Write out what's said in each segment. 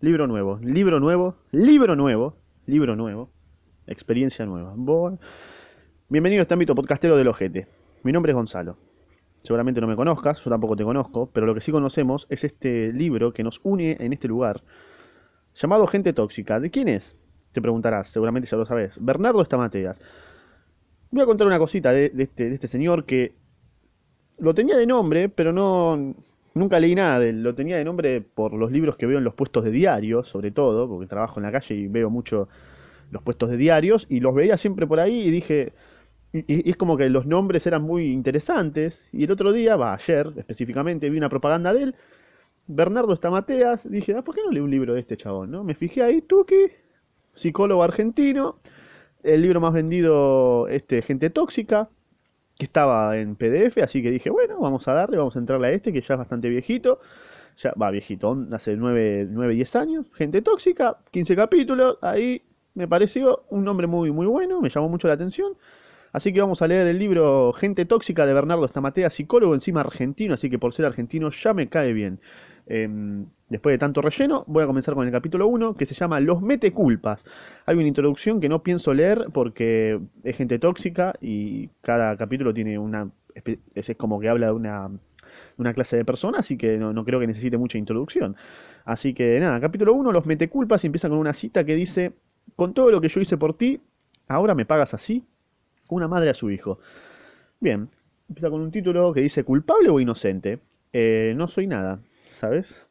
libro nuevo, libro nuevo, libro nuevo, libro nuevo, experiencia nueva. Bienvenido a este ámbito podcastero del ojete. Mi nombre es Gonzalo. Seguramente no me conozcas, yo tampoco te conozco, pero lo que sí conocemos es este libro que nos une en este lugar, llamado Gente Tóxica. ¿De quién es? Te preguntarás, seguramente ya lo sabes. Bernardo Estamateas. Voy a contar una cosita de, este, de este señor que lo tenía de nombre, pero no, Nunca leí nada de él, lo tenía de nombre por los libros que veo en los puestos de diario, sobre todo, porque trabajo en la calle y veo mucho los puestos de diarios, y los veía siempre por ahí y dije, y, es como que los nombres eran muy interesantes, y el otro día, va, ayer específicamente, vi una propaganda de él, Bernardo Estamateas, dije, ah, ¿por qué no leo un libro de este chabón? ¿no? Me fijé ahí, Tuki, psicólogo argentino, el libro más vendido, este, Gente Tóxica, que estaba en PDF, así que dije, bueno, vamos a darle, vamos a entrarle a este, que ya es bastante viejito. Ya va viejito, hace 9, 9, 10 años. Gente tóxica, 15 capítulos. Ahí me pareció un nombre muy, muy bueno, me llamó mucho la atención. Así que vamos a leer el libro Gente Tóxica de Bernardo Stamatea, psicólogo encima argentino, así que por ser argentino ya me cae bien. Em, después de tanto relleno, voy a comenzar con el capítulo 1 que se llama Los mete culpas. Hay una introducción que no pienso leer porque es gente tóxica y cada capítulo tiene una. Es como que habla de una, una clase de persona, así que no, creo que necesite mucha introducción. Así que nada, capítulo 1, Los mete culpas y empieza con una cita que dice: Con todo lo que yo hice por ti, ahora me pagas así. Una madre a su hijo. Bien, empieza con un título que dice: ¿Culpable o inocente? Eh, no soy nada. ¿sabes?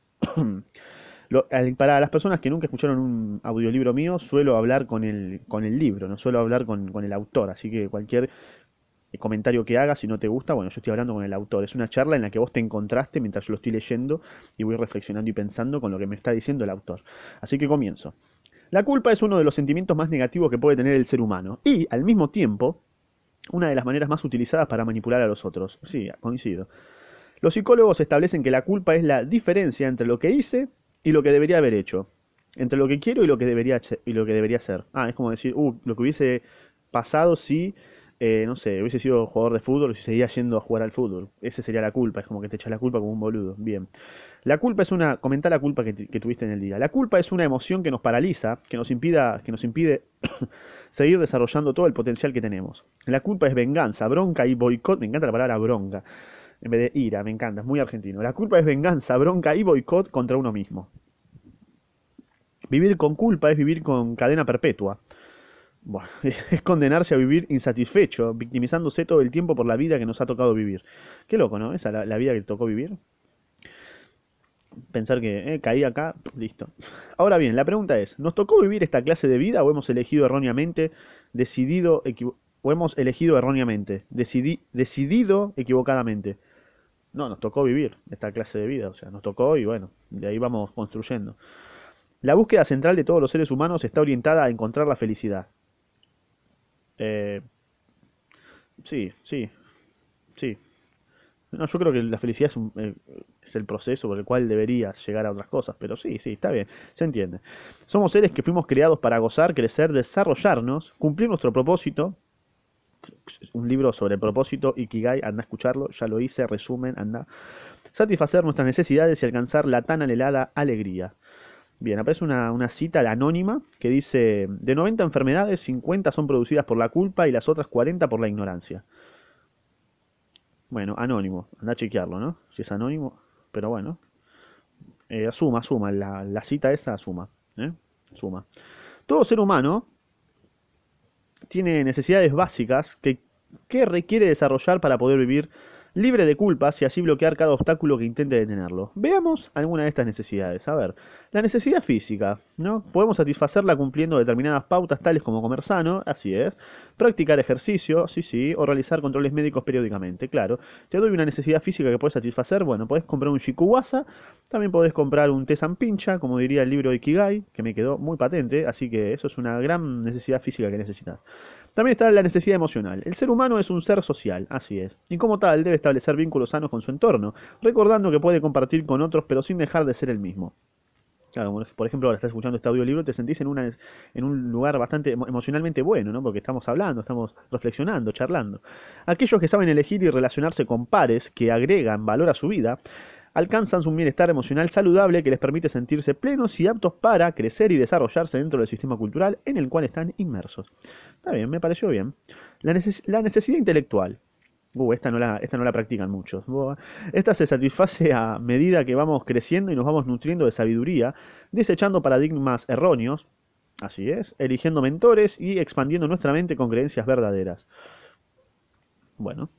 Para las personas que nunca escucharon un audiolibro mío, suelo hablar con el, con libro, no suelo hablar con, el autor, así que cualquier comentario que haga, si no te gusta, bueno, yo estoy hablando con el autor. Es una charla en la que vos te encontraste mientras yo lo estoy leyendo y voy reflexionando y pensando con lo que me está diciendo el autor. Así que comienzo. La culpa es uno de los sentimientos más negativos que puede tener el ser humano y, al mismo tiempo, una de las maneras más utilizadas para manipular a los otros. Sí, coincido. Los psicólogos establecen que la culpa es la diferencia entre lo que hice y lo que debería haber hecho. Entre lo que quiero y lo que debería, y lo que debería ser. Ah, es como decir, uh, lo que hubiese pasado si, eh, no sé, hubiese sido jugador de fútbol y seguía yendo a jugar al fútbol. Esa sería la culpa, es como que te echas la culpa como un boludo. Bien. La culpa es una, comenta la culpa que, que, tuviste en el día. La culpa es una emoción que nos paraliza, que nos impida, que nos impide seguir desarrollando todo el potencial que tenemos. La culpa es venganza, bronca y boicot. Me encanta la palabra bronca en vez de ira, me encanta, es muy argentino. La culpa es venganza, bronca y boicot contra uno mismo. Vivir con culpa es vivir con cadena perpetua. Es condenarse a vivir insatisfecho, victimizándose todo el tiempo por la vida que nos ha tocado vivir. Qué loco, ¿no? Esa la, la vida que tocó vivir. Pensar que eh, caí acá, listo. Ahora bien, la pregunta es, ¿nos tocó vivir esta clase de vida o hemos elegido erróneamente, decidido, o hemos elegido erróneamente, decidido equivocadamente? No, nos tocó vivir esta clase de vida, o sea, nos tocó y bueno, de ahí vamos construyendo. La búsqueda central de todos los seres humanos está orientada a encontrar la felicidad. Eh, sí, sí, sí. No, yo creo que la felicidad es, eh, es, el proceso por el cual deberías llegar a otras cosas, pero sí, sí, está bien, se entiende. Somos seres que fuimos creados para gozar, crecer, desarrollarnos, cumplir nuestro propósito un libro sobre propósito, Ikigai, anda a escucharlo, ya lo hice, resumen, anda. Satisfacer nuestras necesidades y alcanzar la tan anhelada alegría. Bien, aparece una, una cita anónima que dice, de 90 enfermedades, 50 son producidas por la culpa y las otras 40 por la ignorancia. Bueno, anónimo, anda a chequearlo, ¿no? Si es anónimo, pero bueno. Eh, asuma, asuma, la, la, cita esa asuma. ¿eh? Suma. Todo ser humano tiene necesidades básicas que, que requiere desarrollar para poder vivir libre de culpas y así bloquear cada obstáculo que intente detenerlo. Veamos alguna de estas necesidades. A ver, la necesidad física, ¿no? Podemos satisfacerla cumpliendo determinadas pautas tales como comer sano, así es, practicar ejercicio, sí, sí, o realizar controles médicos periódicamente, claro. Te doy una necesidad física que puedes satisfacer, bueno, puedes comprar un shikuwasa, también podés comprar un tesan pincha, como diría el libro de Ikigai, que me quedó muy patente, así que eso es una gran necesidad física que necesitas. También está la necesidad emocional. El ser humano es un ser social, así es, y como tal debe establecer vínculos sanos con su entorno, recordando que puede compartir con otros pero sin dejar de ser el mismo. Por ejemplo, ahora estás escuchando este audiolibro, te sentís en, una, en un lugar bastante emocionalmente bueno, ¿no? Porque estamos hablando, estamos reflexionando, charlando. Aquellos que saben elegir y relacionarse con pares que agregan valor a su vida, alcanzan un bienestar emocional saludable que les permite sentirse plenos y aptos para crecer y desarrollarse dentro del sistema cultural en el cual están inmersos. Está bien, me pareció bien. La, necesidad intelectual. Uh, esta no, la, esta no la practican muchos. esta se satisface a medida que vamos creciendo y nos vamos nutriendo de sabiduría, desechando paradigmas erróneos, así es, eligiendo mentores y expandiendo nuestra mente con creencias verdaderas. Bueno,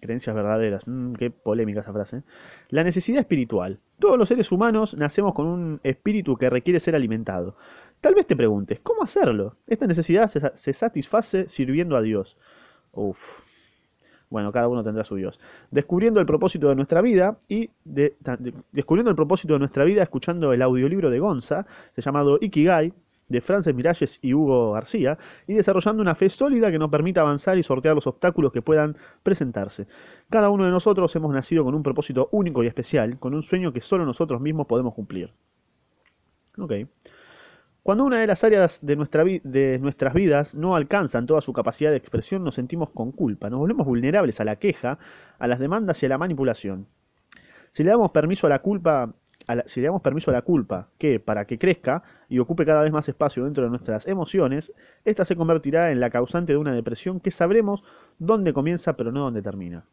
creencias verdaderas. Mm, qué polémica esa frase. La necesidad espiritual. Todos los seres humanos nacemos con un espíritu que requiere ser alimentado. Tal vez te preguntes, ¿cómo hacerlo? Esta necesidad se, satisface sirviendo a Dios. Uf. Bueno, cada uno tendrá su Dios. Descubriendo el propósito de nuestra vida y descubriendo el propósito de nuestra vida escuchando el audiolibro de Gonza, llamado Ikigai, de Frances Miralles y Hugo García, y desarrollando una fe sólida que nos permita avanzar y sortear los obstáculos que puedan presentarse. Cada uno de nosotros hemos nacido con un propósito único y especial, con un sueño que solo nosotros mismos podemos cumplir. Ok. Cuando una de las áreas de, nuestra de nuestras vidas no alcanzan toda su capacidad de expresión, nos sentimos con culpa, nos volvemos vulnerables a la queja, a las demandas y a la manipulación. Si le damos permiso a la culpa, si le damos permiso a la culpa que, para que crezca y ocupe cada vez más espacio dentro de nuestras emociones, esta se convertirá en la causante de una depresión que sabremos dónde comienza pero no dónde termina.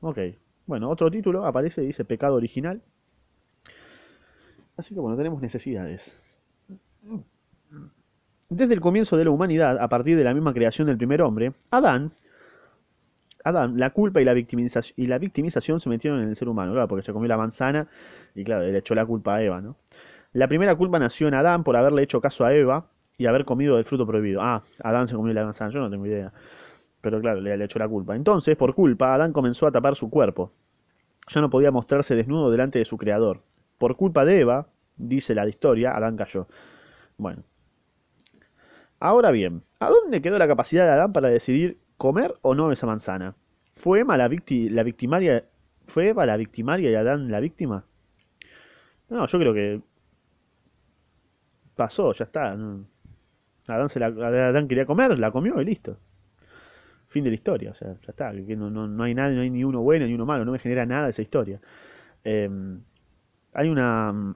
Ok, bueno, otro título aparece y dice pecado original. Así que bueno, tenemos necesidades. Desde el comienzo de la humanidad, a partir de la misma creación del primer hombre, Adán Adán, la culpa y la, victimización, y la victimización se metieron en el ser humano, porque se comió la manzana y claro, le echó la culpa a Eva, ¿no? La primera culpa nació en Adán por haberle hecho caso a Eva y haber comido del fruto prohibido. Ah, Adán se comió la manzana, yo no tengo idea. Pero claro, le, le echó la culpa. Entonces, por culpa, Adán comenzó a tapar su cuerpo. Ya no podía mostrarse desnudo delante de su creador. Por culpa de Eva, dice la historia, Adán cayó. Bueno. Ahora bien, ¿a dónde quedó la capacidad de Adán para decidir comer o no esa manzana. ¿Fue Emma la, la victimaria? ¿Fue Eva la victimaria y Adán la víctima? No, yo creo que pasó, ya está. Adán, quería comer, la comió y listo. Fin de la historia, o sea, ya está. No, no, no, hay nadie, no hay ni uno bueno ni uno malo, no me genera nada esa historia. Em, hay una.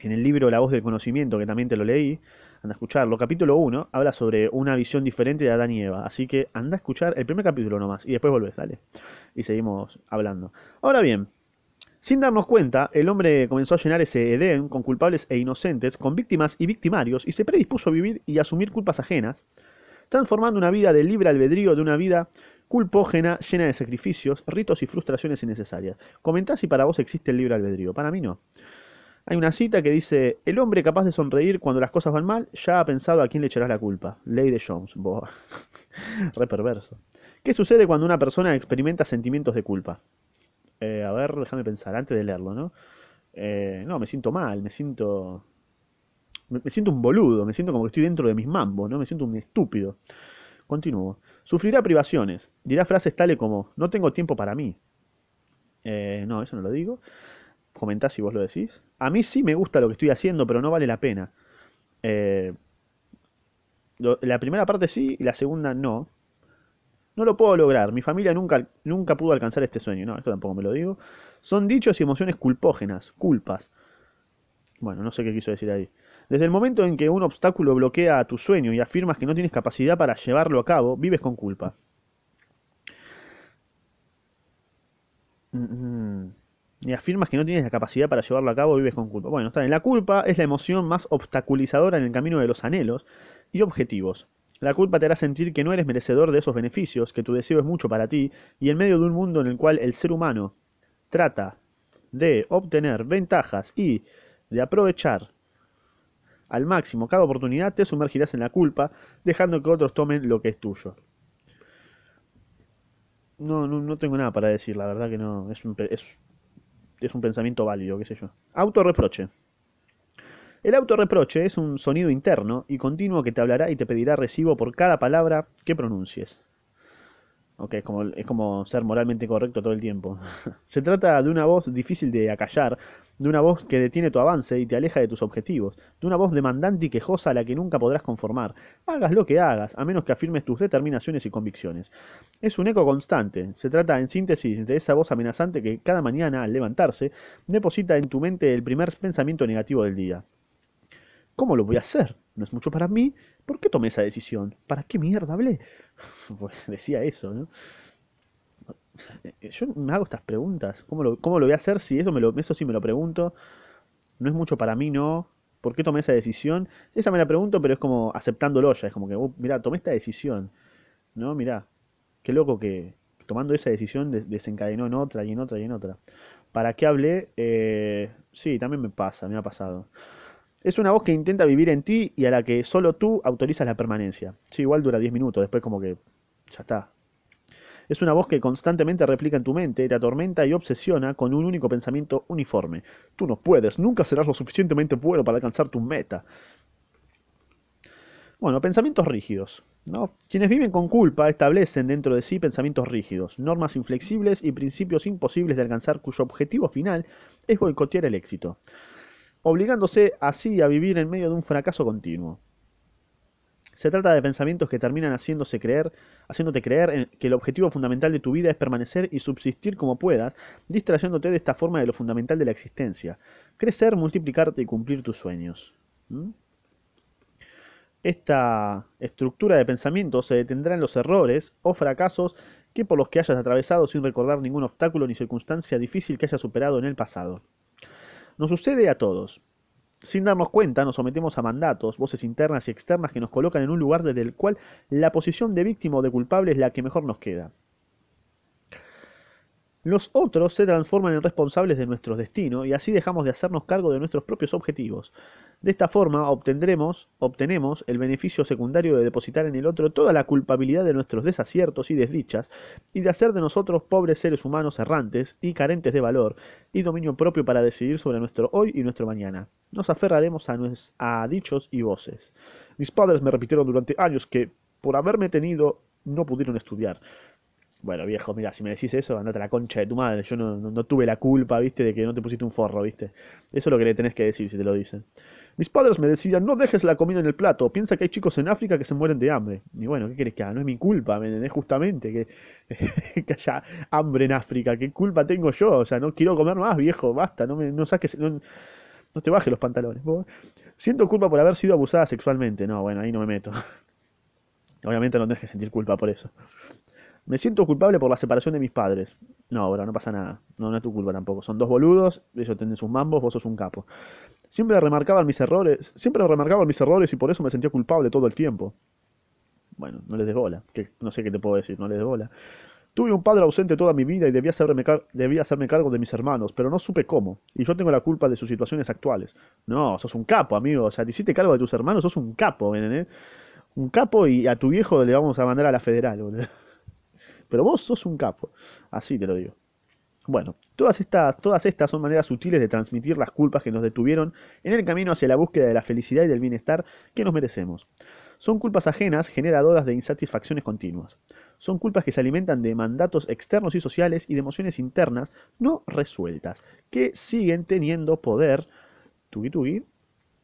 En el libro La voz del conocimiento, que también te lo leí, anda a escucharlo. Capítulo 1 habla sobre una visión diferente de Adán y Eva. Así que anda a escuchar el primer capítulo nomás y después volvés, dale. Y seguimos hablando. Ahora bien, sin darnos cuenta, el hombre comenzó a llenar ese Edén con culpables e inocentes, con víctimas y victimarios, y se predispuso a vivir y asumir culpas ajenas, transformando una vida de libre albedrío de una vida culpógena, llena de sacrificios, ritos y frustraciones innecesarias. Comentá si para vos existe el libre albedrío. Para mí no. Hay una cita que dice, el hombre capaz de sonreír cuando las cosas van mal ya ha pensado a quién le echarás la culpa. Ley de Jones. Boah. Re perverso. ¿Qué sucede cuando una persona experimenta sentimientos de culpa? Eh, a ver, déjame pensar antes de leerlo, ¿no? Eh, no, me siento mal, me siento... Me, siento un boludo, me siento como que estoy dentro de mis mambos, ¿no? Me siento un estúpido. Continúo. Sufrirá privaciones. Dirá frases tales como, no tengo tiempo para mí. Eh, no, eso no lo digo comentás si vos lo decís. A mí sí me gusta lo que estoy haciendo, pero no vale la pena. Eh, la primera parte sí y la segunda no. No lo puedo lograr. Mi familia nunca, nunca pudo alcanzar este sueño. No, esto tampoco me lo digo. Son dichos y emociones culpógenas, culpas. Bueno, no sé qué quiso decir ahí. Desde el momento en que un obstáculo bloquea a tu sueño y afirmas que no tienes capacidad para llevarlo a cabo, vives con culpa. Mm, mm y afirmas que no tienes la capacidad para llevarlo a cabo, vives con culpa. Bueno, está bien. La culpa es la emoción más obstaculizadora en el camino de los anhelos y objetivos. La culpa te hará sentir que no eres merecedor de esos beneficios, que tu deseo es mucho para ti, y en medio de un mundo en el cual el ser humano trata de obtener ventajas y de aprovechar al máximo cada oportunidad, te sumergirás en la culpa, dejando que otros tomen lo que es tuyo. No, no, no tengo nada para decir, la verdad que no. Es, un, es es un pensamiento válido, qué sé yo. Autorreproche. El autorreproche es un sonido interno y continuo que te hablará y te pedirá recibo por cada palabra que pronuncies. Ok, es como, es como ser moralmente correcto todo el tiempo. Se trata de una voz difícil de acallar, de una voz que detiene tu avance y te aleja de tus objetivos, de una voz demandante y quejosa a la que nunca podrás conformar, hagas lo que hagas, a menos que afirmes tus determinaciones y convicciones. Es un eco constante, se trata en síntesis de esa voz amenazante que cada mañana, al levantarse, deposita en tu mente el primer pensamiento negativo del día. ¿Cómo lo voy a hacer? No es mucho para mí. ¿Por qué tomé esa decisión? ¿Para qué mierda hablé? Pues decía eso, ¿no? Eh, Yo me hago estas preguntas. ¿Cómo lo, cómo lo voy a hacer si eso, me lo, eso sí me lo pregunto? No es mucho para mí, no. ¿Por qué tomé esa decisión? Esa me la pregunto, pero es como aceptándolo ya. Es como que, mirá, tomé esta decisión. ¿No? Mirá, qué loco que tomando esa decisión des- desencadenó en otra y en otra y en otra. ¿Para qué hablé? Eh, sí, también me pasa, me ha pasado. Es una voz que intenta vivir en ti y a la que solo tú autorizas la permanencia. Sí, igual dura 10 minutos, después como que ya está. Es una voz que constantemente replica en tu mente, te atormenta y obsesiona con un único pensamiento uniforme. Tú no puedes, nunca serás lo suficientemente bueno para alcanzar tu meta. Bueno, pensamientos rígidos. ¿no? Quienes viven con culpa establecen dentro de sí pensamientos rígidos, normas inflexibles y principios imposibles de alcanzar cuyo objetivo final es boicotear el éxito, obligándose así a vivir en medio de un fracaso continuo. Se trata de pensamientos que terminan haciéndose creer, haciéndote creer que el objetivo fundamental de tu vida es permanecer y subsistir como puedas, distrayéndote de esta forma de lo fundamental de la existencia, crecer, multiplicarte y cumplir tus sueños. Esta estructura de pensamiento se detendrá en los errores o fracasos que por los que hayas atravesado sin recordar ningún obstáculo ni circunstancia difícil que hayas superado en el pasado. Nos sucede a todos. Sin darnos cuenta, nos sometemos a mandatos, voces internas y externas que nos colocan en un lugar desde el cual la posición de víctima o de culpable es la que mejor nos queda. Los otros se transforman en responsables de nuestro destino y así dejamos de hacernos cargo de nuestros propios objetivos. De esta forma obtendremos, obtenemos el beneficio secundario de depositar en el otro toda la culpabilidad de nuestros desaciertos y desdichas y de hacer de nosotros pobres seres humanos errantes y carentes de valor y dominio propio para decidir sobre nuestro hoy y nuestro mañana. Nos aferraremos a, dichos y voces. Mis padres me repitieron durante años que, por haberme tenido, no pudieron estudiar. Bueno, viejo, mira, si me decís eso, andate a la concha de tu madre. Yo no, no- tuve la culpa, viste, de que no te pusiste un forro, viste. Eso es lo que le tenés que decir si te lo dicen. Mis padres me decían, no dejes la comida en el plato, piensa que hay chicos en África que se mueren de hambre. Y bueno, ¿qué querés que haga? No es mi culpa, ¿me? Justamente que, que haya hambre en África. ¿Qué culpa tengo yo? O sea, no quiero comer más, viejo, basta, no, me, no saques, no, te bajes los pantalones. Siento culpa por haber sido abusada sexualmente. No, bueno, ahí no me meto. Obviamente no tenés que sentir culpa por eso. Me siento culpable por la separación de mis padres. No, bro, no pasa nada. No, no es tu culpa tampoco. Son dos boludos, ellos tienen sus mambos, vos sos un capo. Siempre remarcaban mis errores, siempre remarcaban mis errores y por eso me sentía culpable todo el tiempo. Bueno, no les des bola. Que, no sé qué te puedo decir, no les des bola. Tuve un padre ausente toda mi vida y debía hacerme, debía cargo de mis hermanos, pero no supe cómo. Y yo tengo la culpa de sus situaciones actuales. No, sos un capo, amigo. O sea, te hiciste cargo de tus hermanos, sos un capo, ¿me entendés? Un capo y a tu viejo le vamos a mandar a la federal, boludo. Pero vos sos un capo. Así te lo digo. Bueno, todas estas, todas estas son maneras sutiles de transmitir las culpas que nos detuvieron en el camino hacia la búsqueda de la felicidad y del bienestar que nos merecemos. Son culpas ajenas generadoras de insatisfacciones continuas. Son culpas que se alimentan de mandatos externos y sociales y de emociones internas no resueltas, que siguen teniendo poder, tugi tugi,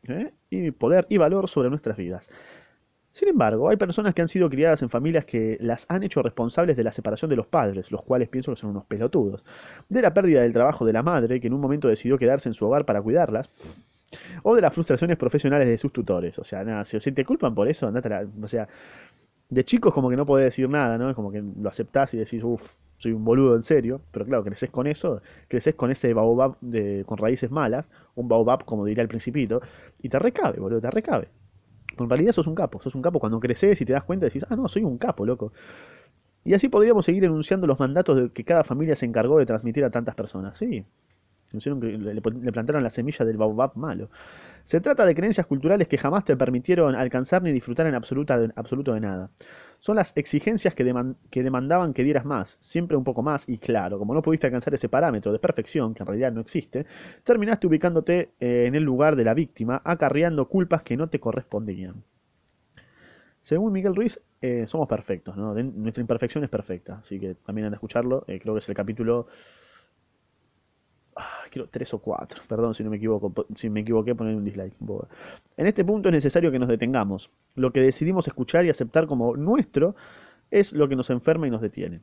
¿eh? y poder y valor sobre nuestras vidas. Sin embargo, hay personas que han sido criadas en familias que las han hecho responsables de la separación de los padres, los cuales pienso que son unos pelotudos, de la pérdida del trabajo de la madre, que en un momento decidió quedarse en su hogar para cuidarlas, o de las frustraciones profesionales de sus tutores. O sea, nada, si, te culpan por eso, andate O sea, de chicos como que no podés decir nada, ¿no? Es como que lo aceptás y decís, uff, soy un boludo en serio, pero claro, creces con eso, creces con ese baobab de, con raíces malas, un baobab como diría el principito, y te recabe, boludo, te recabe. En realidad sos un capo, sos un capo cuando creces y te das cuenta decís, ah, no, soy un capo, loco. Y así podríamos seguir enunciando los mandatos de que cada familia se encargó de transmitir a tantas personas. Sí, le, plantaron la semilla del baobab malo. Se trata de creencias culturales que jamás te permitieron alcanzar ni disfrutar en absoluto de nada. Son las exigencias que, deman- que demandaban que dieras más, siempre un poco más, y claro, como no pudiste alcanzar ese parámetro de perfección, que en realidad no existe, terminaste ubicándote eh, en el lugar de la víctima, acarreando culpas que no te correspondían. Según Miguel Ruiz, eh, somos perfectos, ¿no? Nuestra imperfección es perfecta, así que también han de escucharlo. eh, creo que es el capítulo, ah, creo, 3 o 4. Perdón si no me equivoco, si me equivoqué, poner un dislike. En este punto es necesario que nos detengamos. Lo que decidimos escuchar y aceptar como nuestro es lo que nos enferma y nos detiene.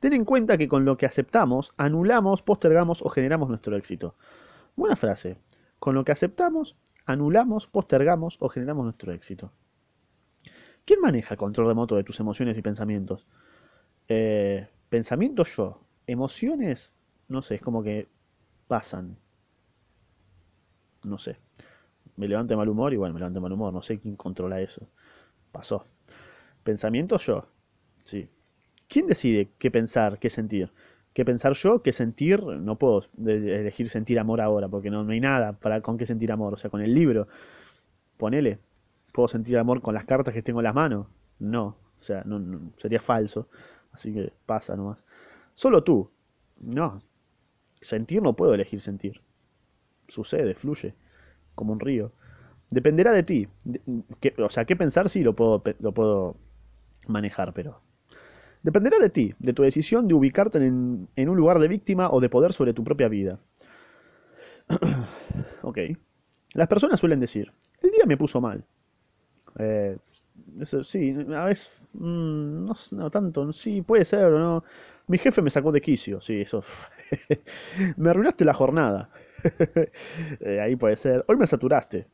Ten en cuenta que con lo que aceptamos, anulamos, postergamos o generamos nuestro éxito. Buena frase. Con lo que aceptamos, anulamos, postergamos o generamos nuestro éxito. ¿Quién maneja el control remoto de tus emociones y pensamientos? Eh, pensamientos yo. Emociones, no sé, es como que pasan. No sé. Me levanto de mal humor y bueno, me levanto de mal humor. No sé quién controla eso. Pasó. Pensamientos yo. Sí. ¿Quién decide qué pensar, qué sentir? ¿Qué pensar yo, qué sentir? No puedo elegir sentir amor ahora, porque no, no hay nada para con qué sentir amor. O sea, con el libro, ponele. ¿Puedo sentir amor con las cartas que tengo en las manos? No. O sea, sería falso. Así que pasa nomás. Solo tú. No. Sentir no puedo elegir sentir. Sucede, fluye, como un río. Dependerá de ti. Que- o sea, qué pensar sí lo puedo, lo puedo manejar, pero Dependerá de ti, de tu decisión de ubicarte en, en un lugar de víctima o de poder sobre tu propia vida. Ok. Las personas suelen decir, el día me puso mal. Eh, sí, a veces, mm, no, no tanto, sí, puede ser o no. Mi jefe me sacó de quicio, sí, eso. me arruinaste la jornada. Eh, ahí puede ser. Hoy me saturaste.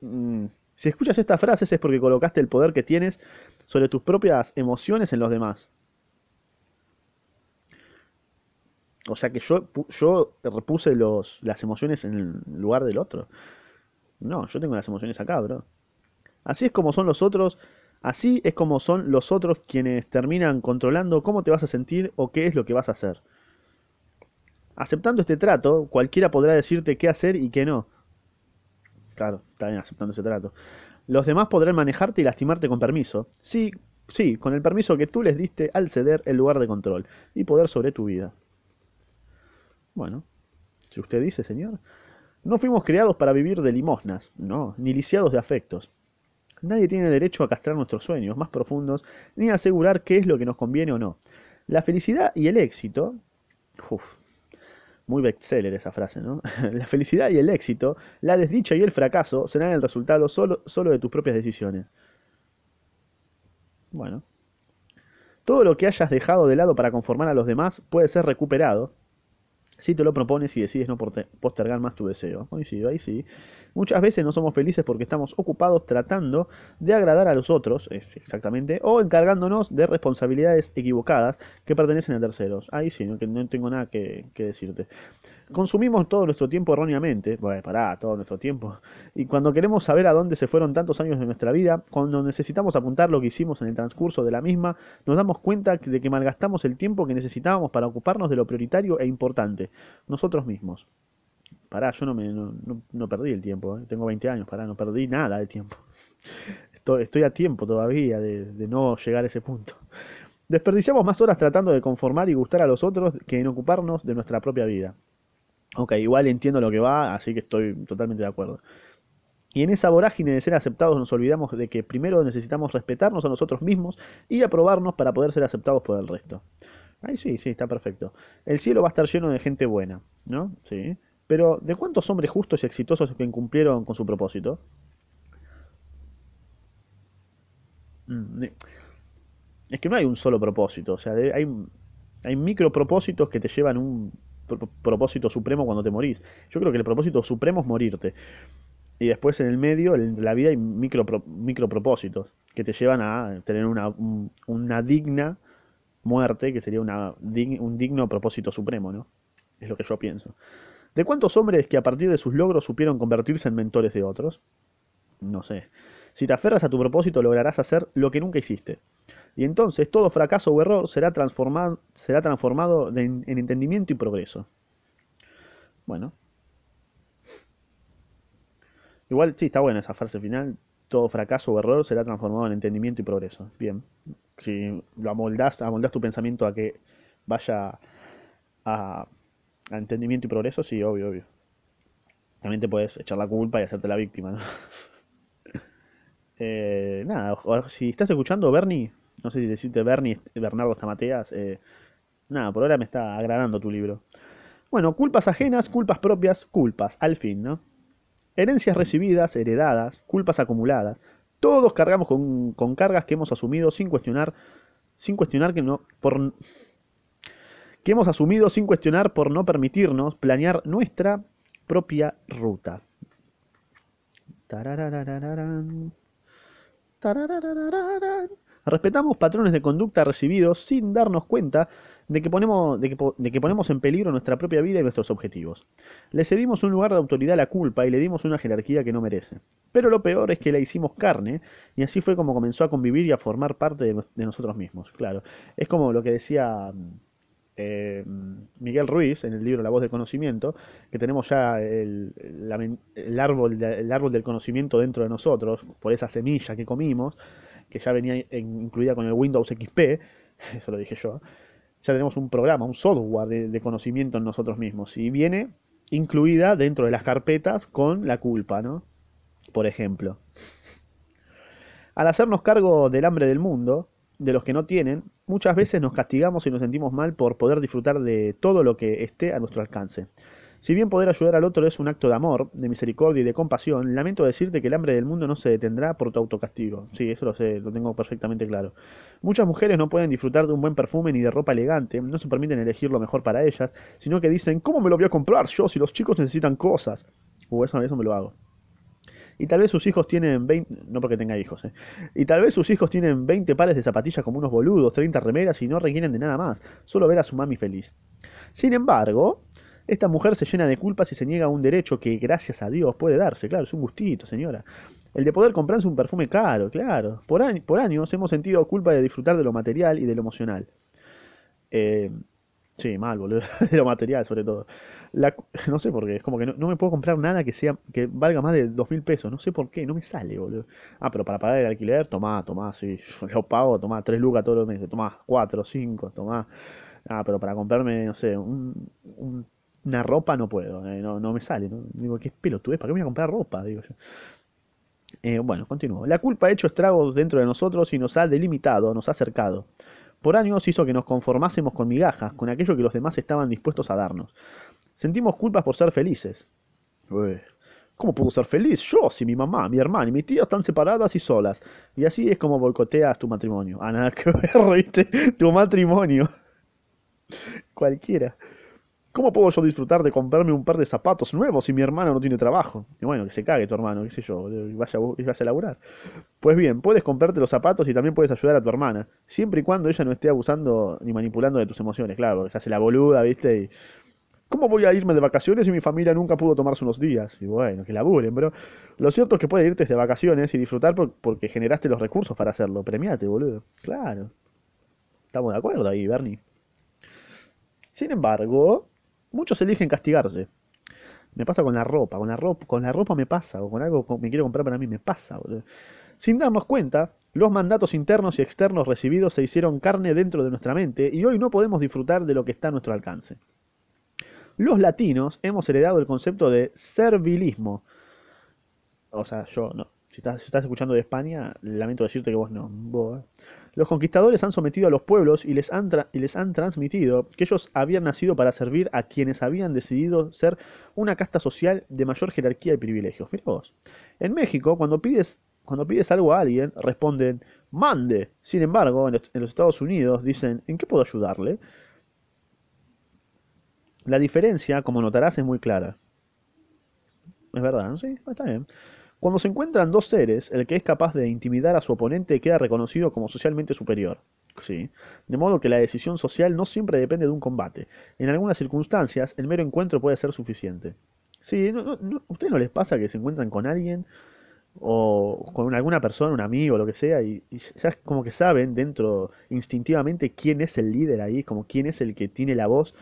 Mm, si escuchas estas frases es porque colocaste el poder que tienes sobre tus propias emociones en los demás. O sea que yo, yo repuse los, las emociones en el lugar del otro. No, yo tengo las emociones acá, bro. Así es como son los otros, así es como son los otros quienes terminan controlando cómo te vas a sentir o qué es lo que vas a hacer. Aceptando este trato, cualquiera podrá decirte qué hacer y qué no. Claro, bien aceptando ese trato. Los demás podrán manejarte y lastimarte con permiso. Sí, sí, con el permiso que tú les diste al ceder el lugar de control y poder sobre tu vida. Bueno, si usted dice, señor. No fuimos creados para vivir de limosnas, no, ni lisiados de afectos. Nadie tiene derecho a castrar nuestros sueños más profundos, ni a asegurar qué es lo que nos conviene o no. La felicidad y el éxito, uf, muy bestseller esa frase, ¿no? La felicidad y el éxito, la desdicha y el fracaso serán el resultado solo, solo de tus propias decisiones. Bueno, todo lo que hayas dejado de lado para conformar a los demás puede ser recuperado, Si te lo propones y decides no postergar más tu deseo. Coincido, ahí sí. Muchas veces no somos felices porque estamos ocupados tratando de agradar a los otros, exactamente, o encargándonos de responsabilidades equivocadas que pertenecen a terceros. Ahí sí, no, no tengo nada que decirte. Consumimos todo nuestro tiempo erróneamente, bueno, pará, todo nuestro tiempo. Y cuando queremos saber a dónde se fueron tantos años de nuestra vida, cuando necesitamos apuntar lo que hicimos en el transcurso de la misma, nos damos cuenta de que malgastamos el tiempo que necesitábamos para ocuparnos de lo prioritario e importante, nosotros mismos. Pará, yo no, me, no, perdí el tiempo, ¿eh? tengo 20 años, pará, no perdí nada de tiempo. Estoy, a tiempo todavía de no llegar a ese punto. Desperdiciamos más horas tratando de conformar y gustar a los otros que en ocuparnos de nuestra propia vida. Ok, igual entiendo lo que va, así que estoy totalmente de acuerdo. Y en esa vorágine de ser aceptados nos olvidamos de que primero necesitamos respetarnos a nosotros mismos y aprobarnos para poder ser aceptados por el resto. Ahí sí, sí, está perfecto. El cielo va a estar lleno de gente buena, ¿no? Sí. Pero, ¿de cuántos hombres justos y exitosos que cumplieron con su propósito? Mm, Es que no hay un solo propósito, o sea, hay, hay micropropósitos que te llevan un pro- propósito supremo cuando te morís. Yo creo que el propósito supremo es morirte. Y después en el medio, en la vida, hay micro, micropropósitos que te llevan a tener una, un- una digna muerte, que sería un digno propósito supremo, ¿no? Es lo que yo pienso. ¿De cuántos hombres que a partir de sus logros supieron convertirse en mentores de otros? No sé. Si te aferras a tu propósito, lograrás hacer lo que nunca hiciste. Y entonces todo fracaso o error será transformado, será transformado en entendimiento y progreso. Bueno, igual sí, está buena esa frase final. Todo fracaso o error será transformado en entendimiento y progreso. Bien. Si lo amoldás, amoldás tu pensamiento a que vaya a, entendimiento y progreso, sí, obvio, obvio. También te puedes echar la culpa y hacerte la víctima, ¿no? Eh, nada, si estás escuchando Bernie, no sé si decirte Bernie, Bernardo Stamateas, eh, nada, por ahora me está agradando tu libro. Bueno, culpas ajenas, culpas propias, culpas, al fin, ¿no? Herencias recibidas, heredadas, culpas acumuladas. Todos cargamos con, con cargas que hemos asumido sin cuestionar, sin cuestionar que no, por, que hemos asumido sin cuestionar por no permitirnos planear nuestra propia ruta. Tarararararán, tarararararán. Respetamos patrones de conducta recibidos sin darnos cuenta de que, ponemos, de, que, ponemos en peligro nuestra propia vida y nuestros objetivos. Le cedimos un lugar de autoridad a la culpa y le dimos una jerarquía que no merece. Pero lo peor es que la hicimos carne y así fue como comenzó a convivir y a formar parte de, nos- de nosotros mismos. Claro, es como lo que decía eh, Miguel Ruiz en el libro La voz del conocimiento, que tenemos ya el, el árbol, el árbol del conocimiento dentro de nosotros, por esa semilla que comimos, que ya venía en- incluida con el Windows XP, eso lo dije yo, ya tenemos un programa, un software de, de conocimiento en nosotros mismos, y viene incluida dentro de las carpetas con la culpa, ¿no? Por ejemplo. Al hacernos cargo del hambre del mundo, de los que no tienen, muchas veces nos castigamos y nos sentimos mal por poder disfrutar de todo lo que esté a nuestro alcance. Si bien poder ayudar al otro es un acto de amor, de misericordia y de compasión, lamento decirte que el hambre del mundo no se detendrá por tu autocastigo. Sí, eso lo sé, lo tengo perfectamente claro. Muchas mujeres no pueden disfrutar de un buen perfume ni de ropa elegante, no se permiten elegir lo mejor para ellas, sino que dicen, ¿cómo me lo voy a comprar yo si los chicos necesitan cosas? Uh, eso, eso me lo hago. Y tal vez sus hijos tienen 20, no porque tenga hijos, ¿eh? Y tal vez sus hijos tienen 20 pares de zapatillas como unos boludos, 30 remeras y no requieren de nada más, solo ver a su mami feliz. Sin embargo, esta mujer se llena de culpas y se niega a un derecho que, gracias a Dios, puede darse. Claro, es un gustito, señora. El de poder comprarse un perfume caro, claro. Por, por años hemos sentido culpa de disfrutar de lo material y de lo emocional. Eh, sí, mal, boludo. De lo material, sobre todo. No sé por qué, es como que no, no me puedo comprar nada que sea que valga más de dos mil pesos. No sé por qué, no me sale, boludo. Ah, pero para pagar el alquiler, tomá, tomá, sí. Lo pago, tomá, tres lucas todos los meses. Tomá, cuatro, cinco, tomá. Ah, pero para comprarme, no sé, un- una ropa no puedo, eh, no, no me sale. Digo, qué pelotudes, ¿para qué me voy a comprar ropa? Digo yo. Eh, bueno, continúo. La culpa ha hecho estragos dentro de nosotros y nos ha delimitado, nos ha acercado. Por años hizo que nos conformásemos con migajas, con aquello que los demás estaban dispuestos a darnos. Sentimos culpas por ser felices. ¿Cómo puedo ser feliz yo si mi mamá, mi hermana y mi tía están separadas y solas? Y así es como boicoteas tu matrimonio. Ah, nada que ver, ¿viste? Tu matrimonio. Cualquiera. ¿Cómo puedo yo disfrutar de comprarme un par de zapatos nuevos si mi hermano no tiene trabajo? Y bueno, que se cague tu hermano, qué sé yo, y vaya, y vaya a laburar. Pues bien, puedes comprarte los zapatos y también puedes ayudar a tu hermana, siempre y cuando ella no esté abusando ni manipulando de tus emociones, claro, se hace la boluda, ¿viste? Y, ¿Cómo voy a irme de vacaciones si mi familia nunca pudo tomarse unos días? Y bueno, que laburen, bro. Lo cierto es que puedes irte de vacaciones y disfrutar por- porque generaste los recursos para hacerlo. Premiate, boludo. Claro. Estamos de acuerdo ahí, Bernie. Sin embargo, muchos eligen castigarse. Me pasa con la ropa, con la ropa, con la ropa me pasa, o con algo que me quiero comprar para mí me pasa. Sin darnos cuenta, los mandatos internos y externos recibidos se hicieron carne dentro de nuestra mente y hoy no podemos disfrutar de lo que está a nuestro alcance. Los latinos hemos heredado el concepto de servilismo. O sea, yo no. Si estás, escuchando de España, lamento decirte que vos no. Vos. Los conquistadores han sometido a los pueblos y les, han y les han transmitido que ellos habían nacido para servir a quienes habían decidido ser una casta social de mayor jerarquía y privilegios. Mirá. En México, cuando pides, cuando pides algo a alguien, responden, mande. Sin embargo, en los, en los Estados Unidos dicen, ¿en qué puedo ayudarle? La diferencia, como notarás, es muy clara. Es verdad, ¿no? Sí, está bien. Cuando se encuentran dos seres, el que es capaz de intimidar a su oponente queda reconocido como socialmente superior. Sí. De modo que la decisión social no siempre depende de un combate. En algunas circunstancias, el mero encuentro puede ser suficiente. Sí, no, no, no- ¿a ustedes no les pasa que se encuentran con alguien o con alguna persona, un amigo, lo que sea, y, y ya como que saben dentro instintivamente quién es el líder ahí, como quién es el que tiene la voz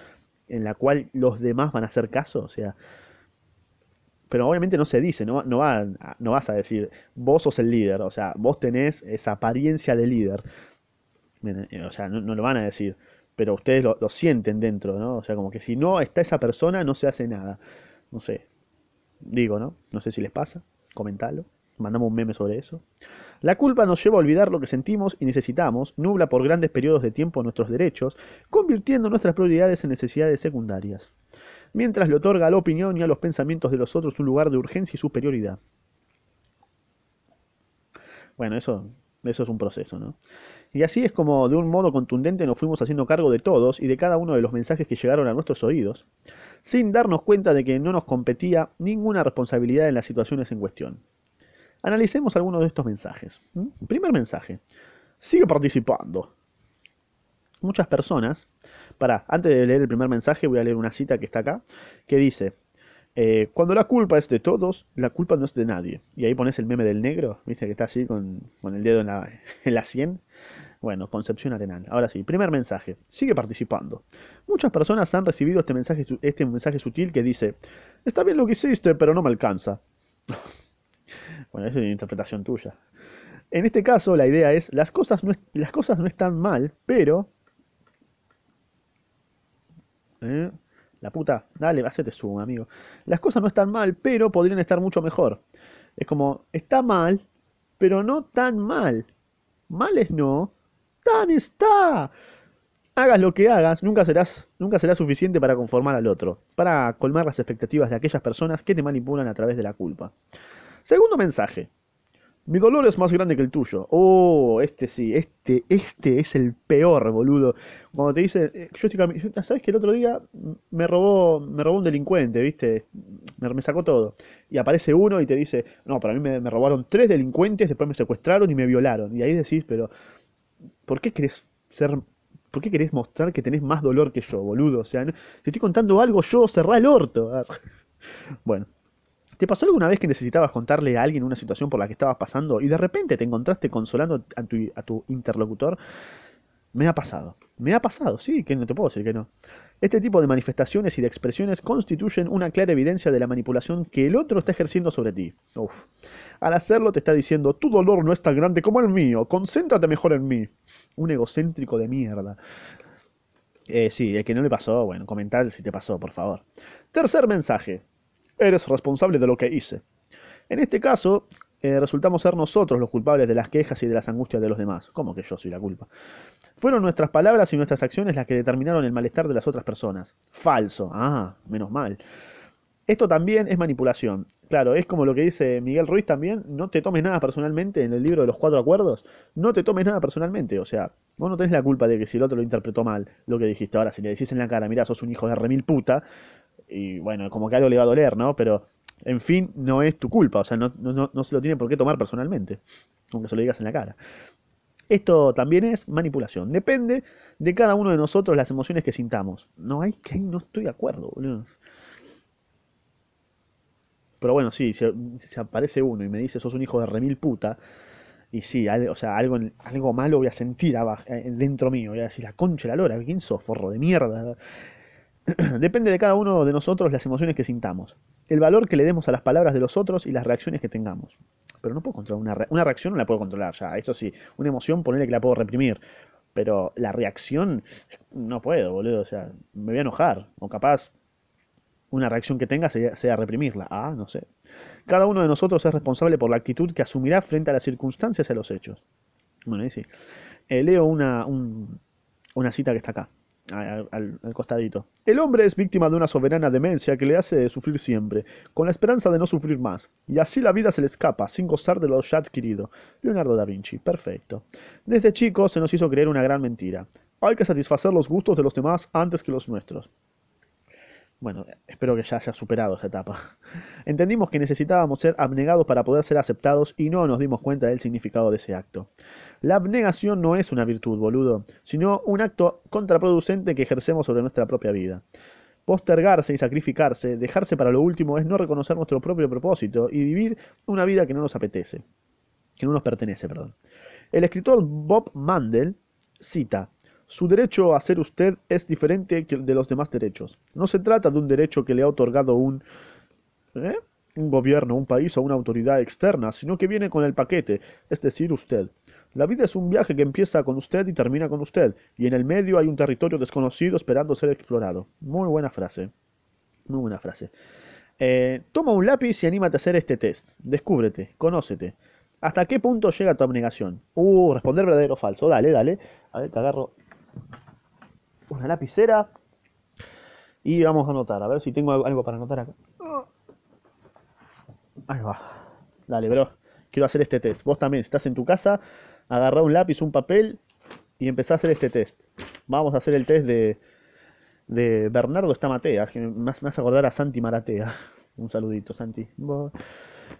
en la cual los demás van a hacer caso? O sea, pero obviamente no se dice, no, no, va- no vas a decir, vos sos el líder, o sea, vos tenés esa apariencia de líder, eh, o sea, no, no lo van a decir, pero ustedes lo, lo sienten dentro, ¿no? O sea, como que si no está esa persona, no se hace nada. No sé, digo, ¿no? No sé si les pasa, comentalo. Mandamos un meme sobre eso. La culpa nos lleva a olvidar lo que sentimos y necesitamos, nubla por grandes periodos de tiempo nuestros derechos, convirtiendo nuestras prioridades en necesidades secundarias, mientras le otorga a la opinión y a los pensamientos de los otros un lugar de urgencia y superioridad. Bueno, eso, eso es un proceso, ¿no? Y así es como de un modo contundente nos fuimos haciendo cargo de todos y de cada uno de los mensajes que llegaron a nuestros oídos, sin darnos cuenta de que no nos competía ninguna responsabilidad en las situaciones en cuestión. Analicemos algunos de estos mensajes. Primer mensaje. Sigue participando. Muchas personas, para, antes de leer el primer mensaje voy a leer una cita que está acá, que dice, eh, cuando la culpa es de todos, la culpa no es de nadie. Y ahí pones el meme del negro, viste que está así con, el dedo en la, en la sien. Bueno, Concepción Arenal. Ahora sí, primer mensaje. Sigue participando. Muchas personas han recibido este mensaje, este mensaje sutil que dice, está bien lo que hiciste, pero no me alcanza. bueno, es una interpretación tuya. En este caso, la idea es, las cosas no, las cosas no están mal, pero... ¿Eh? La puta, dale, hacete su amigo. Las cosas no están mal, pero podrían estar mucho mejor. Es como, está mal, pero no tan mal. Mal es no, tan está. Hagas lo que hagas, nunca serás, nunca será suficiente para conformar al otro, para colmar las expectativas de aquellas personas que te manipulan a través de la culpa. Segundo mensaje. Mi dolor es más grande que el tuyo. Oh, este sí, este, este es el peor, boludo. Cuando te dice, eh, yo estoy ¿sabes que el otro día me robó, me robó un delincuente, viste? Me, sacó todo. Y aparece uno y te dice, no, para mí me, robaron tres delincuentes, después me secuestraron y me violaron. Y ahí decís, pero, ¿por qué querés ser, por qué querés mostrar que tenés más dolor que yo, boludo? O sea, si estoy contando algo yo, cerrá el orto. Bueno. ¿Te pasó alguna vez que necesitabas contarle a alguien una situación por la que estabas pasando y de repente te encontraste consolando a tu, a tu interlocutor? Me ha pasado. Me ha pasado, sí, que no te puedo decir que no. Este tipo de manifestaciones y de expresiones constituyen una clara evidencia de la manipulación que el otro está ejerciendo sobre ti. Uf. Al hacerlo te está diciendo, tu dolor no es tan grande como el mío, concéntrate mejor en mí. Un egocéntrico de mierda. Eh, sí, el que no le pasó, bueno, comentar si te pasó, por favor. Tercer mensaje. Eres responsable de lo que hice. En este caso, eh, resultamos ser nosotros los culpables de las quejas y de las angustias de los demás. ¿Cómo que yo soy la culpa? Fueron nuestras palabras y nuestras acciones las que determinaron el malestar de las otras personas. Falso. Ah, menos mal. Esto también es manipulación. Claro, es como lo que dice Miguel Ruiz también, no te tomes nada personalmente en el libro de los cuatro acuerdos, no te tomes nada personalmente, o sea, vos no tenés la culpa de que si el otro lo interpretó mal, lo que dijiste, ahora si le decís en la cara, mira, sos un hijo de remil puta, y bueno, como que algo le va a doler, ¿no? Pero, en fin, no es tu culpa, o sea, no, no, no se lo tiene por qué tomar personalmente, aunque se lo digas en la cara. Esto también es manipulación. Depende de cada uno de nosotros las emociones que sintamos. No hay que no estoy de acuerdo, boludo. Pero bueno, sí, si, aparece uno y me dice sos un hijo de remil puta, y sí, o sea, algo, algo malo voy a sentir abajo, eh, dentro mío. Voy a decir, la concha la lora, ¿quién sos, forro de mierda? Depende de cada uno de nosotros las emociones que sintamos, el valor que le demos a las palabras de los otros y las reacciones que tengamos. Pero no puedo controlar una, una reacción, no la puedo controlar ya, eso sí, una emoción ponerle que la puedo reprimir, pero la reacción no puedo, boludo, o sea, me voy a enojar, o capaz una reacción que tenga sea, reprimirla, ah, no sé. Cada uno de nosotros es responsable por la actitud que asumirá frente a las circunstancias y a los hechos. Bueno, ahí sí. Eh, leo una, una cita que está acá al, costadito. El hombre es víctima de una soberana demencia que le hace sufrir siempre, con la esperanza de no sufrir más, y así la vida se le escapa, sin gozar de lo ya adquirido. Leonardo da Vinci, perfecto. Desde chico se nos hizo creer una gran mentira. Hay que satisfacer los gustos de los demás antes que los nuestros. Bueno, espero que ya haya superado esa etapa. Entendimos que necesitábamos ser abnegados para poder ser aceptados y no nos dimos cuenta del significado de ese acto. La abnegación no es una virtud, boludo, sino un acto contraproducente que ejercemos sobre nuestra propia vida. Postergarse y sacrificarse, dejarse para lo último, es no reconocer nuestro propio propósito y vivir una vida que no nos apetece, que no nos pertenece, perdón. El escritor Bob Mandel cita, su derecho a ser usted es diferente de los demás derechos. No se trata de un derecho que le ha otorgado un... ¿eh? un gobierno, un país o una autoridad externa, sino que viene con el paquete, es decir, usted. La vida es un viaje que empieza con usted y termina con usted, y en el medio hay un territorio desconocido esperando ser explorado. Muy buena frase. Muy buena frase. Eh, toma un lápiz y anímate a hacer este test. Descúbrete, conócete. ¿Hasta qué punto llega tu abnegación? Uh, responder verdadero o falso. Dale, dale. A ver, te agarro una lapicera y vamos a anotar. A ver si tengo algo para anotar acá. Ahí va. Dale, bro. Quiero hacer este test. Vos también, estás en tu casa, agarrá un lápiz, un papel y empezá a hacer este test. Vamos a hacer el test de, de Bernardo Estamatea, que me hace acordar a Santi Maratea. Un saludito, Santi.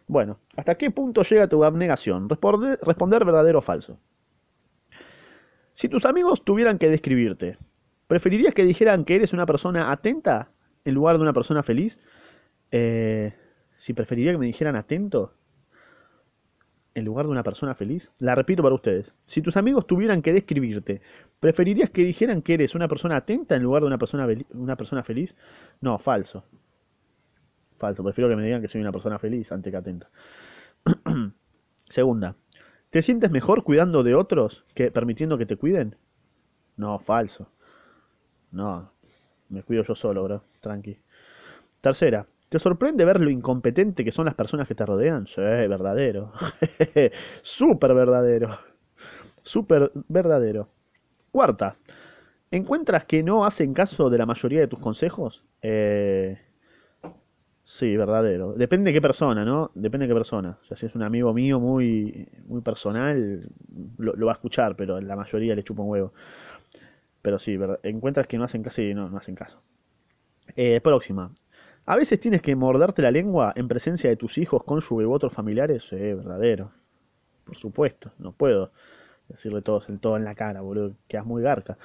Bueno, ¿hasta qué punto llega tu abnegación? Responder, responder verdadero o falso. Si tus amigos tuvieran que describirte, ¿preferirías que dijeran que eres una persona atenta en lugar de una persona feliz? Eh, si preferiría que me dijeran atento en lugar de una persona feliz. La repito para ustedes. Si tus amigos tuvieran que describirte, ¿preferirías que dijeran que eres una persona atenta en lugar de una persona, una persona feliz? No, falso. Falso. Prefiero que me digan que soy una persona feliz antes que atenta. Segunda. ¿Te sientes mejor cuidando de otros que permitiendo que te cuiden? No, falso. No. Me cuido yo solo, bro. Tranqui. Tercera. ¿Te sorprende ver lo incompetente que son las personas que te rodean? Sí, verdadero. Súper verdadero. Súper verdadero. Cuarta. ¿Encuentras que no hacen caso de la mayoría de tus consejos? Eh, sí, verdadero. Depende de qué persona, ¿no? Depende de qué persona. O sea, si es un amigo mío muy, muy personal, lo, va a escuchar, pero la mayoría le chupa un huevo. Pero sí, encuentras que no hacen caso y no, no hacen caso. Eh, próxima. A veces tienes que morderte la lengua en presencia de tus hijos, cónyuge u otros familiares. Eh, verdadero. Por supuesto, no puedo decirle todo, todo en la cara, boludo. Quedas muy garca.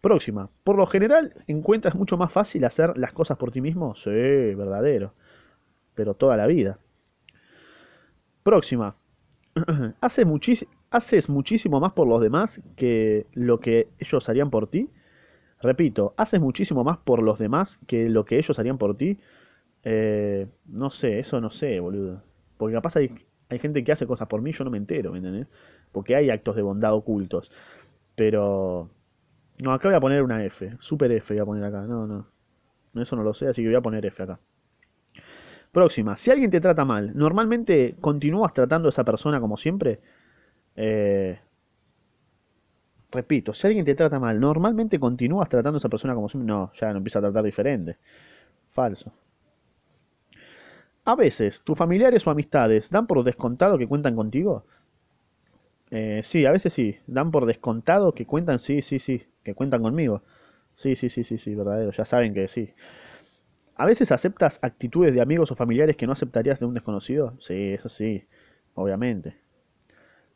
Próxima. Por lo general, ¿encuentras mucho más fácil hacer las cosas por ti mismo? Sí, verdadero. Pero toda la vida. Próxima. ¿Haces, ¿Haces muchísimo más por los demás que lo que ellos harían por ti? Repito, ¿haces muchísimo más por los demás que lo que ellos harían por ti? Eh, no sé, eso no sé, boludo. Porque capaz hay, gente que hace cosas por mí, yo no me entero, ¿me entendés? Porque hay actos de bondad ocultos. Pero... No, acá voy a poner una F. Super F voy a poner acá. No, no. Eso no lo sé, así que voy a poner F acá. Próxima. Si alguien te trata mal, ¿normalmente continúas tratando a esa persona como siempre? Eh, repito, si alguien te trata mal, ¿normalmente continúas tratando a esa persona como siempre? No, ya no empieza a tratar diferente. Falso. A veces, ¿tus familiares o amistades dan por descontado que cuentan contigo? Eh, sí, a veces sí. Dan por descontado que cuentan, sí, sí, sí, que cuentan conmigo. Sí, sí, sí, sí, sí, verdadero. Ya saben que sí. ¿A veces aceptas actitudes de amigos o familiares que no aceptarías de un desconocido? Sí, eso sí, obviamente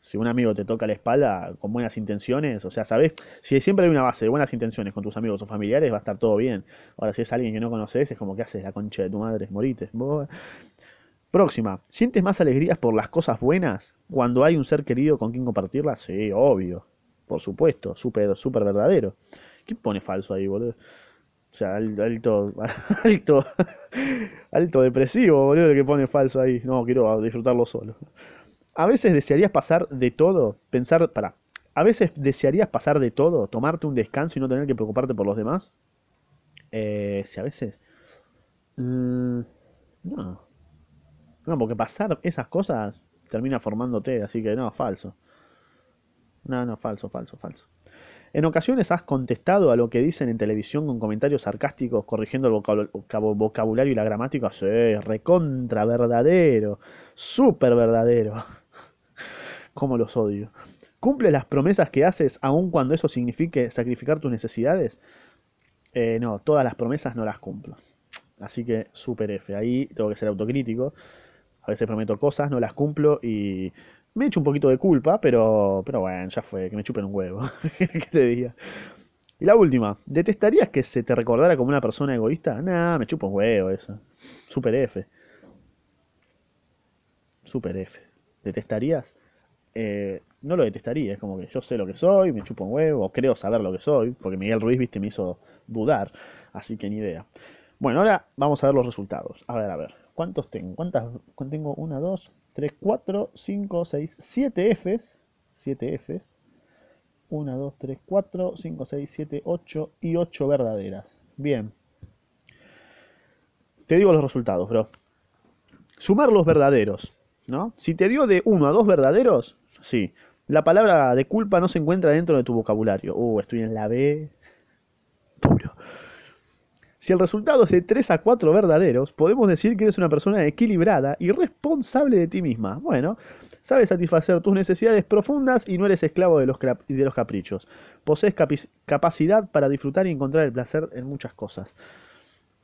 si un amigo te toca la espalda con buenas intenciones, o sea, ¿sabes? Si siempre hay una base de buenas intenciones con tus amigos o familiares, va a estar todo bien. Ahora, si es alguien que no conoces, es como que haces la concha de tu madre, morite. Próxima. ¿Sientes más alegrías por las cosas buenas cuando hay un ser querido con quien compartirlas? Sí, obvio. Por supuesto, súper, súper verdadero. ¿Quién pone falso ahí, boludo? O sea, alto, alto, alto depresivo, boludo, que pone falso ahí. No, quiero disfrutarlo solo. A veces desearías pasar de todo, pensar, para, a veces desearías pasar de todo, tomarte un descanso y no tener que preocuparte por los demás. Eh, si a veces... Mm, no. No, porque pasar esas cosas termina formándote, así que no, falso. No, no, falso, falso, falso. En ocasiones has contestado a lo que dicen en televisión con comentarios sarcásticos, corrigiendo el vocabulario y la gramática. Sí, recontra verdadero, súper verdadero. Cómo los odio. ¿Cumples las promesas que haces aun cuando eso signifique sacrificar tus necesidades? Eh, no, todas las promesas no las cumplo. Así que super F. Ahí tengo que ser autocrítico. A veces prometo cosas, no las cumplo y me echo un poquito de culpa, pero, pero bueno, ya fue, que me chupen un huevo. ¿Qué te diga? Y la última, ¿detestarías que se te recordara como una persona egoísta? Nah, me chupo un huevo eso. Super F. Super F. ¿Detestarías? Eh, no lo detestaría, es como que yo sé lo que soy, me chupo un huevo, o creo saber lo que soy, porque Miguel Ruiz, viste, me hizo dudar, así que ni idea. Bueno, ahora vamos a ver los resultados. A ver, a ver, ¿cuántos tengo? ¿Cuántas? Tengo 1, 2, 3, 4, 5, 6, 7 Fs, 7 Fs, 1, 2, 3, 4, 5, 6, 7, 8 y 8 verdaderas. Bien. Te digo los resultados, bro. Sumar los verdaderos, ¿no? Si te dio de uno a dos verdaderos, sí. La palabra de culpa no se encuentra dentro de tu vocabulario. Uh, estoy en la B. Puro. Si el resultado es de 3 a 4 verdaderos, podemos decir que eres una persona equilibrada y responsable de ti misma. Bueno, sabes satisfacer tus necesidades profundas y no eres esclavo de los, de los caprichos. Posees capacidad para disfrutar y encontrar el placer en muchas cosas.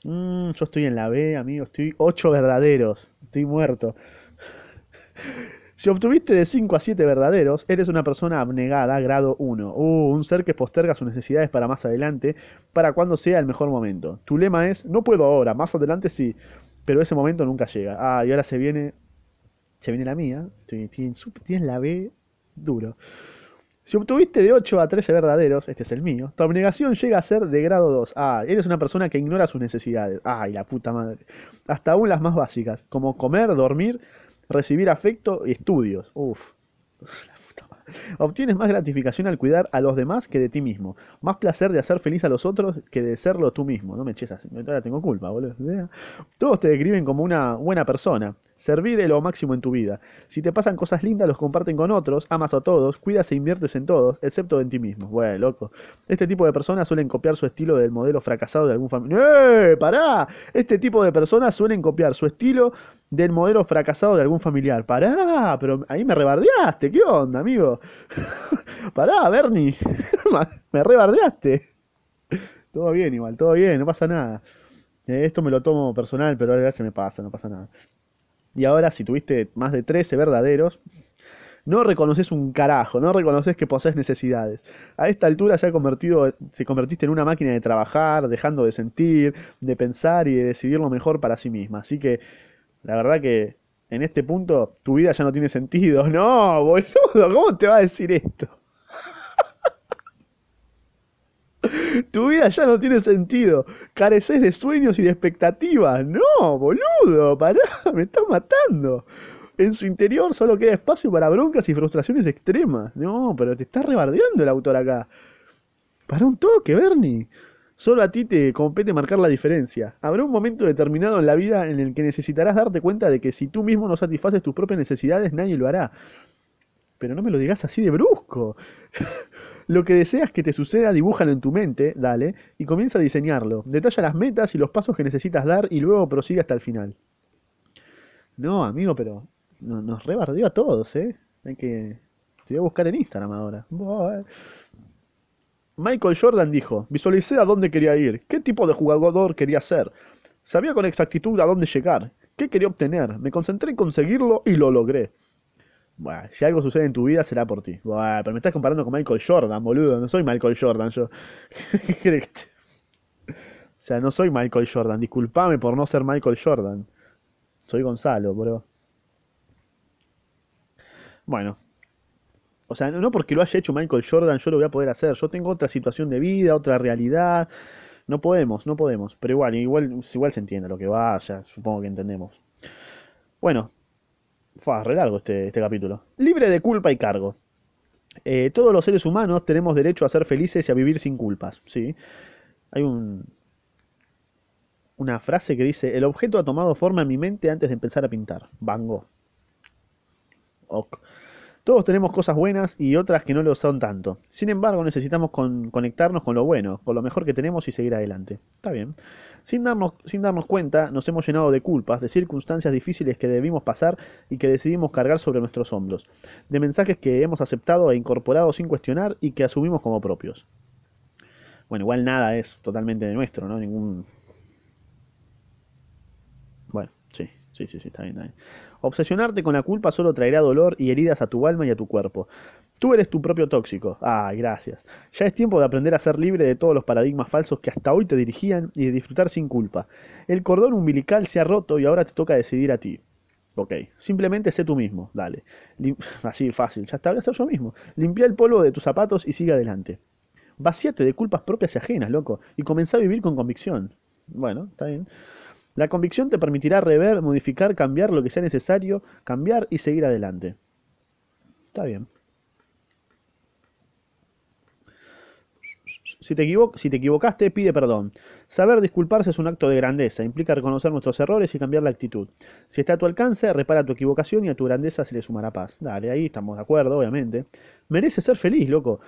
Mm, yo estoy en la B, amigo, estoy 8 verdaderos. Estoy muerto. Si obtuviste de 5 a 7 verdaderos, eres una persona abnegada, grado 1. Uh, un ser que posterga sus necesidades para más adelante, para cuando sea el mejor momento. Tu lema es, no puedo ahora, más adelante sí, pero ese momento nunca llega. Ah, y ahora se viene, se viene la mía, tienes la B duro. Si obtuviste de 8 a 13 verdaderos, este es el mío, tu abnegación llega a ser de grado 2. Ah, eres una persona que ignora sus necesidades. Ay, la puta madre. Hasta aún las más básicas, como comer, dormir, recibir afecto y estudios. Uf. Obtienes más gratificación al cuidar a los demás que de ti mismo. Más placer de hacer feliz a los otros que de serlo tú mismo. No me eches todavía tengo culpa, boludo. Todos te describen como una buena persona. Servir es lo máximo en tu vida. Si te pasan cosas lindas, los comparten con otros, amas a todos, cuidas e inviertes en todos, excepto en ti mismo. Bueno, loco. Este tipo de personas suelen copiar su estilo del modelo fracasado de algún familiar. ¡Eh! ¡Pará! Este tipo de personas suelen copiar su estilo del modelo fracasado de algún familiar. Pará, pero ahí me rebardeaste. ¿Qué onda, amigo? Pará, Bernie. me rebardeaste. Todo bien, igual, todo bien, no pasa nada. Eh, esto me lo tomo personal, pero a ver se me pasa, no pasa nada. Y ahora, si tuviste más de 13 verdaderos, no reconoces un carajo, no reconoces que posees necesidades. A esta altura se ha convertido, se convertiste en una máquina de trabajar, dejando de sentir, de pensar y de decidir lo mejor para sí misma. Así que la verdad que en este punto tu vida ya no tiene sentido. No, boludo, ¿cómo te va a decir esto? Tu vida ya no tiene sentido. Careces de sueños y de expectativas. No, boludo, pará, me estás matando. En su interior solo queda espacio para broncas y frustraciones extremas. No, pero te está rebardeando el autor acá. Para un toque, Bernie. Solo a ti te compete marcar la diferencia. Habrá un momento determinado en la vida en el que necesitarás darte cuenta de que si tú mismo no satisfaces tus propias necesidades, nadie lo hará. Pero no me lo digas así de brusco. lo que deseas que te suceda, dibújalo en tu mente, dale, y comienza a diseñarlo. Detalla las metas y los pasos que necesitas dar y luego prosigue hasta el final. No, amigo, pero nos rebardeó a todos, ¿eh? Hay que... Te voy a buscar en Instagram ahora. Michael Jordan dijo, visualicé a dónde quería ir, qué tipo de jugador quería ser, sabía con exactitud a dónde llegar, qué quería obtener, me concentré en conseguirlo y lo logré. Bueno, si algo sucede en tu vida será por ti. Pero me estás comparando con Michael Jordan, boludo. No soy Michael Jordan, yo. ¿Qué O sea, no soy Michael Jordan. Disculpame por no ser Michael Jordan. Soy Gonzalo, bro. Bueno, o sea, no porque lo haya hecho Michael Jordan yo lo voy a poder hacer. Yo tengo otra situación de vida, otra realidad. No podemos, no podemos. Pero igual, igual, igual se entiende lo que va, sea, supongo que entendemos. Bueno, fue re largo este, este capítulo. Libre de culpa y cargo. Eh, todos los seres humanos tenemos derecho a ser felices y a vivir sin culpas. ¿sí? Hay un, una frase que dice, el objeto ha tomado forma en mi mente antes de empezar a pintar. Van Gogh. Ok. Todos tenemos cosas buenas y otras que no lo son tanto. Sin embargo, necesitamos conectarnos con lo bueno, con lo mejor que tenemos y seguir adelante. Está bien. Sin darnos, sin darnos cuenta, nos hemos llenado de culpas, de circunstancias difíciles que debimos pasar y que decidimos cargar sobre nuestros hombros, de mensajes que hemos aceptado e incorporado sin cuestionar y que asumimos como propios. Bueno, igual nada es totalmente de nuestro, ¿no? Ningún... Bueno, sí, sí, sí, sí, está bien, está bien. Obsesionarte con la culpa solo traerá dolor y heridas a tu alma y a tu cuerpo. Tú eres tu propio tóxico. Ay, gracias. Ya es tiempo de aprender a ser libre de todos los paradigmas falsos que hasta hoy te dirigían y de disfrutar sin culpa. El cordón umbilical se ha roto y ahora te toca decidir a ti. Ok, simplemente sé tú mismo, dale. Así fácil, ya está, voy a ser yo mismo. Limpia el polvo de tus zapatos y sigue adelante. Vacíate de culpas propias y ajenas, loco, y comenzá a vivir con convicción. Bueno, está bien. La convicción te permitirá rever, modificar, cambiar lo que sea necesario, cambiar y seguir adelante. Está bien. Si te, te equivocaste, pide perdón. Saber disculparse es un acto de grandeza, implica reconocer nuestros errores y cambiar la actitud. Si está a tu alcance, repara tu equivocación y a tu grandeza se le sumará paz. Dale, ahí estamos de acuerdo, obviamente. Mereces ser feliz, loco.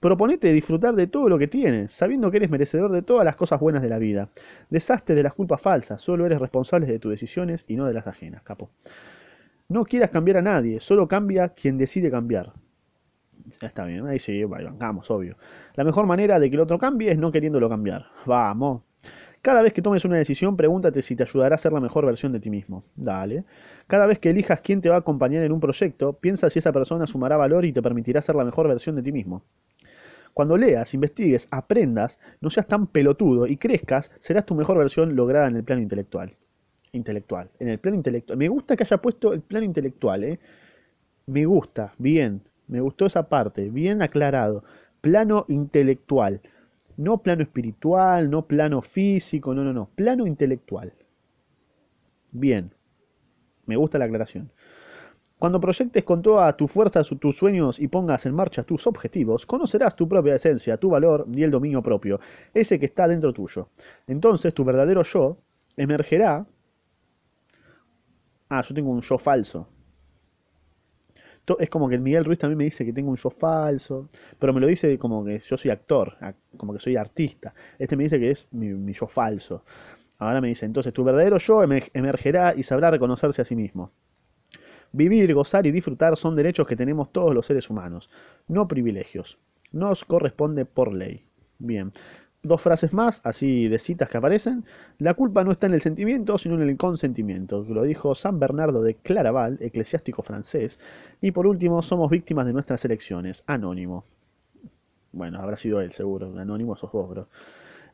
Proponete disfrutar de todo lo que tienes, sabiendo que eres merecedor de todas las cosas buenas de la vida. Deshazte de las culpas falsas, solo eres responsable de tus decisiones y no de las ajenas, capo. No quieras cambiar a nadie, solo cambia quien decide cambiar. Ya está bien, ahí sí, vamos, obvio. La mejor manera de que el otro cambie es no queriéndolo cambiar. Vamos. Cada vez que tomes una decisión, pregúntate si te ayudará a ser la mejor versión de ti mismo. Dale. Cada vez que elijas quién te va a acompañar en un proyecto, piensa si esa persona sumará valor y te permitirá ser la mejor versión de ti mismo. Cuando leas, investigues, aprendas, no seas tan pelotudo y crezcas, serás tu mejor versión lograda en el plano intelectual. Intelectual. En el plano intelectual. Me gusta que haya puesto el plano intelectual, ¿eh? Me gusta, bien. Me gustó esa parte, bien aclarado. Plano intelectual. No plano espiritual, no plano físico, no, no, no. Plano intelectual. Bien. Me gusta la aclaración. Cuando proyectes con toda tu fuerza tus sueños y pongas en marcha tus objetivos, conocerás tu propia esencia, tu valor y el dominio propio, ese que está dentro tuyo. Entonces tu verdadero yo emergerá. Ah, yo tengo un yo falso es como que el Miguel Ruiz también me dice que tengo un yo falso, pero me lo dice como que yo soy actor, como que soy artista. Este me dice que es mi, yo falso. Ahora me dice, entonces tu verdadero yo emergerá y sabrá reconocerse a sí mismo. Vivir, gozar y disfrutar son derechos que tenemos todos los seres humanos, no privilegios. Nos corresponde por ley. Bien, dos frases más, así de citas que aparecen. La culpa no está en el sentimiento, sino en el consentimiento. Lo dijo San Bernardo de Claraval, eclesiástico francés. Y por último, somos víctimas de nuestras elecciones. Anónimo. Bueno, habrá sido él, seguro. Anónimo sos vos, bro.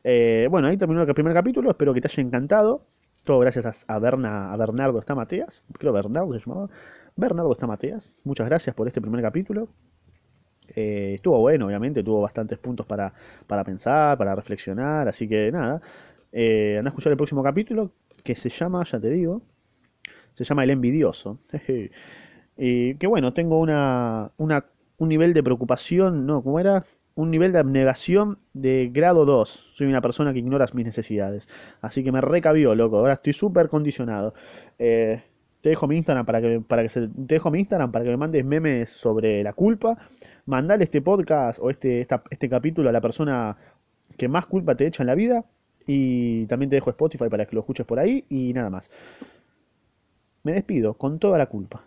Eh, bueno, ahí terminó el primer capítulo. Espero que te haya encantado. Todo gracias a, Berna, a Bernardo Estamateas. Creo Bernardo se llamaba. Bernardo Estamateas. Muchas gracias por este primer capítulo. Eh, estuvo bueno, obviamente, tuvo bastantes puntos para, para pensar, para reflexionar, así que nada. Eh, anda a escuchar el próximo capítulo, que se llama, ya te digo, se llama El Envidioso. y que bueno, tengo una, una, un nivel de preocupación, ¿no? ¿Cómo era? Un nivel de abnegación de grado 2. Soy una persona que ignora mis necesidades. Así que me recabió, loco. Ahora estoy súper condicionado. Eh, te dejo mi Instagram para que, para que se, te dejo mi Instagram para que me mandes memes sobre la culpa mandale este podcast o este, este capítulo a la persona que más culpa te echa en la vida. Y también te dejo Spotify para que lo escuches por ahí y nada más. Me despido con toda la culpa.